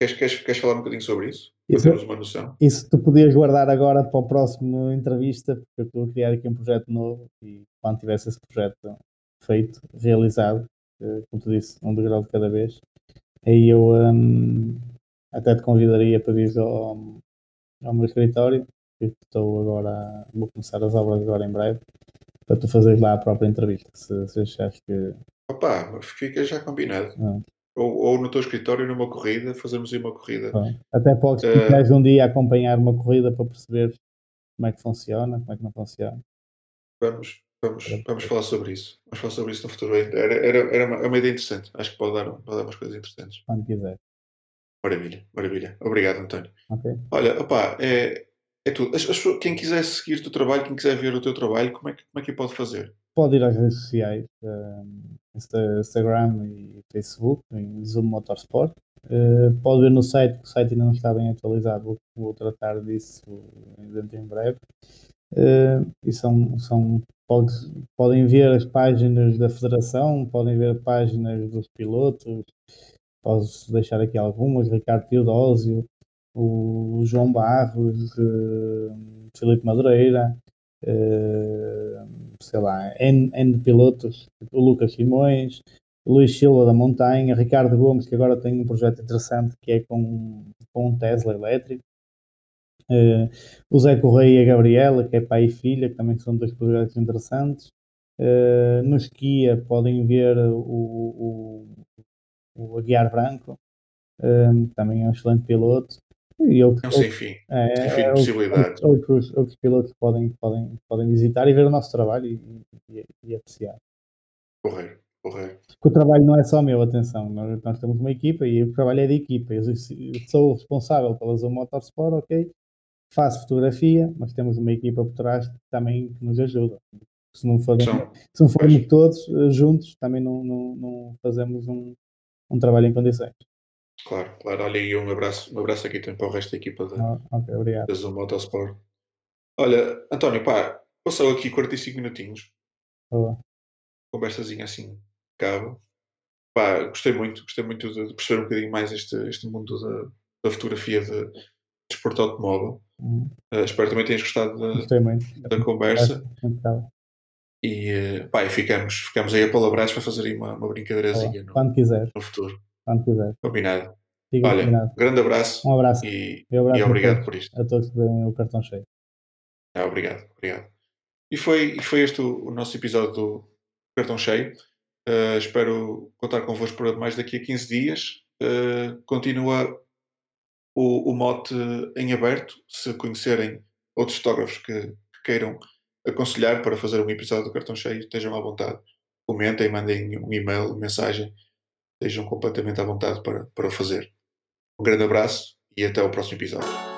Queres, queres, queres falar um bocadinho sobre isso? Para termos uma noção. Isso tu podias guardar agora para o próximo entrevista, porque eu estou a criar aqui um projeto novo e quando tivesse esse projeto feito, realizado, uh, como tu disse, um degrau de cada vez, aí eu um, até te convidaria para vir ao, ao meu escritório, que estou agora, vou começar as obras agora em breve, para tu fazeres lá a própria entrevista, se, se achares que. Opa, fica já combinado. Ah. Ou, ou, no teu escritório, numa corrida, fazemos aí uma corrida. Até podes, uh... um dia acompanhar uma corrida para perceber como é que funciona, como é que não funciona. Vamos, vamos, vamos falar sobre isso. Vamos falar sobre isso no futuro. Era, era, era uma, é uma ideia interessante. Acho que pode dar, pode dar umas coisas interessantes. Quando quiser. Maravilha, maravilha. Obrigado, António. Okay. Olha, opá, é, é tudo. As, as, quem quiser seguir o teu trabalho, quem quiser ver o teu trabalho, como é que, como é que pode fazer? Pode ir às redes sociais, um, Instagram e Facebook, em Zoom Motorsport. Uh, pode ver no site, que o site ainda não está bem atualizado, vou, vou tratar disso dentro em breve. Uh, e são, são pode, podem ver as páginas da federação, podem ver páginas dos pilotos, Posso deixar aqui algumas, Ricardo Teodósio, o João Barros, uh, Filipe Madureira, uh, sei lá, N, N pilotos, o Lucas Simões, Luís Silva da Montanha, Ricardo Gomes, que agora tem um projeto interessante que é com, com um Tesla elétrico. Uh, o Zé Correia e a Gabriela, que é pai e filha, que também são dois projetos interessantes. Uh, no esquia podem ver o, o Aguiar Branco, um, também é um excelente piloto. E outros, não sei, enfim, é, é, possibilidades. Outros, outros pilotos podem, podem, podem visitar e ver o nosso trabalho e, e, e apreciar. Correto, correto. Porque o trabalho não é só meu, atenção, nós, nós temos uma equipa e o trabalho é de equipa. Eu sou responsável pela Zoom Motorsport, ok? Faço fotografia, mas temos uma equipa por trás também que nos ajuda. Se não, for, se não formos todos eh, juntos, também não, não, não fazemos um, um trabalho em condições. Claro, claro. Olha, e um abraço, um abraço aqui também para o resto da equipa da, ah, okay, obrigado. da Zoom Motorsport. Olha, António, pá, passou aqui 45 minutinhos. Olá. Conversazinha assim, cabo. Pá, gostei muito, gostei muito de perceber um bocadinho mais este, este mundo da, da fotografia de, de desporto automóvel. Uhum. Uh, espero também tenhas gostado da, da conversa. E, pá, e ficamos, ficamos aí a palavras para fazer aí uma, uma brincadeirazinha no, quando quiser. no futuro. Quando quiser. Combinado. Fica Olha, combinado. grande abraço. Um abraço. E, e, abraço e obrigado todos, por isto. A todos que verem o cartão cheio. Ah, obrigado, obrigado. E foi, e foi este o, o nosso episódio do cartão cheio. Uh, espero contar convosco por mais daqui a 15 dias. Uh, continua o, o mote em aberto. Se conhecerem outros fotógrafos que, que queiram aconselhar para fazer um episódio do cartão cheio, estejam à vontade. Comentem, mandem um e-mail, mensagem estejam completamente à vontade para, para o fazer. Um grande abraço e até ao próximo episódio.